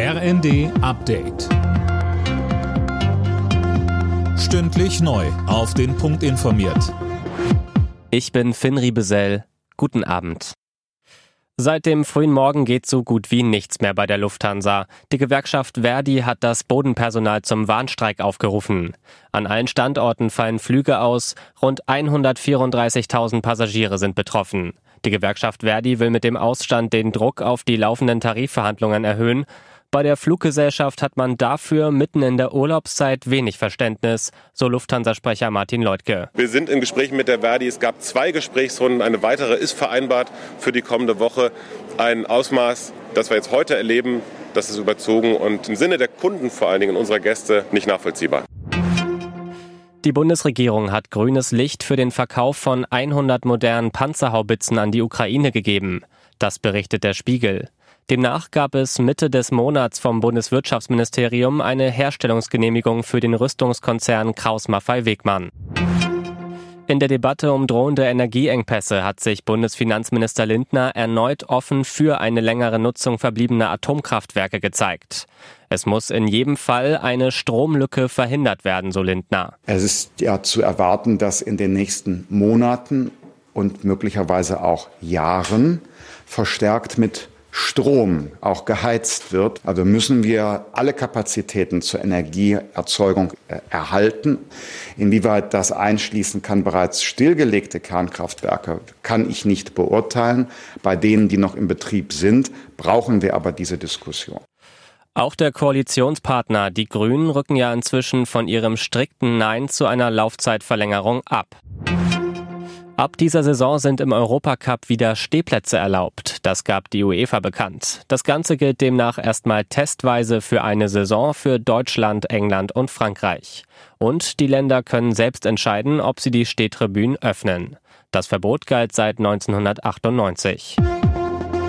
RND Update. Stündlich neu. Auf den Punkt informiert. Ich bin Finn Riebesell. Guten Abend. Seit dem frühen Morgen geht so gut wie nichts mehr bei der Lufthansa. Die Gewerkschaft Verdi hat das Bodenpersonal zum Warnstreik aufgerufen. An allen Standorten fallen Flüge aus. Rund 134.000 Passagiere sind betroffen. Die Gewerkschaft Verdi will mit dem Ausstand den Druck auf die laufenden Tarifverhandlungen erhöhen. Bei der Fluggesellschaft hat man dafür mitten in der Urlaubszeit wenig Verständnis, so Lufthansa-Sprecher Martin Leutke. Wir sind in Gesprächen mit der Verdi. Es gab zwei Gesprächsrunden. Eine weitere ist vereinbart für die kommende Woche. Ein Ausmaß, das wir jetzt heute erleben, das ist überzogen und im Sinne der Kunden vor allen Dingen unserer Gäste nicht nachvollziehbar. Die Bundesregierung hat grünes Licht für den Verkauf von 100 modernen Panzerhaubitzen an die Ukraine gegeben. Das berichtet der Spiegel. Demnach gab es Mitte des Monats vom Bundeswirtschaftsministerium eine Herstellungsgenehmigung für den Rüstungskonzern Kraus-Maffei-Wegmann. In der Debatte um drohende Energieengpässe hat sich Bundesfinanzminister Lindner erneut offen für eine längere Nutzung verbliebener Atomkraftwerke gezeigt. Es muss in jedem Fall eine Stromlücke verhindert werden, so Lindner. Es ist ja zu erwarten, dass in den nächsten Monaten und möglicherweise auch Jahren verstärkt mit Strom auch geheizt wird. Also müssen wir alle Kapazitäten zur Energieerzeugung äh, erhalten. Inwieweit das einschließen kann bereits stillgelegte Kernkraftwerke, kann ich nicht beurteilen. Bei denen, die noch im Betrieb sind, brauchen wir aber diese Diskussion. Auch der Koalitionspartner, die Grünen, rücken ja inzwischen von ihrem strikten Nein zu einer Laufzeitverlängerung ab. Ab dieser Saison sind im Europacup wieder Stehplätze erlaubt. Das gab die UEFA bekannt. Das Ganze gilt demnach erstmal testweise für eine Saison für Deutschland, England und Frankreich. Und die Länder können selbst entscheiden, ob sie die Stehtribünen öffnen. Das Verbot galt seit 1998.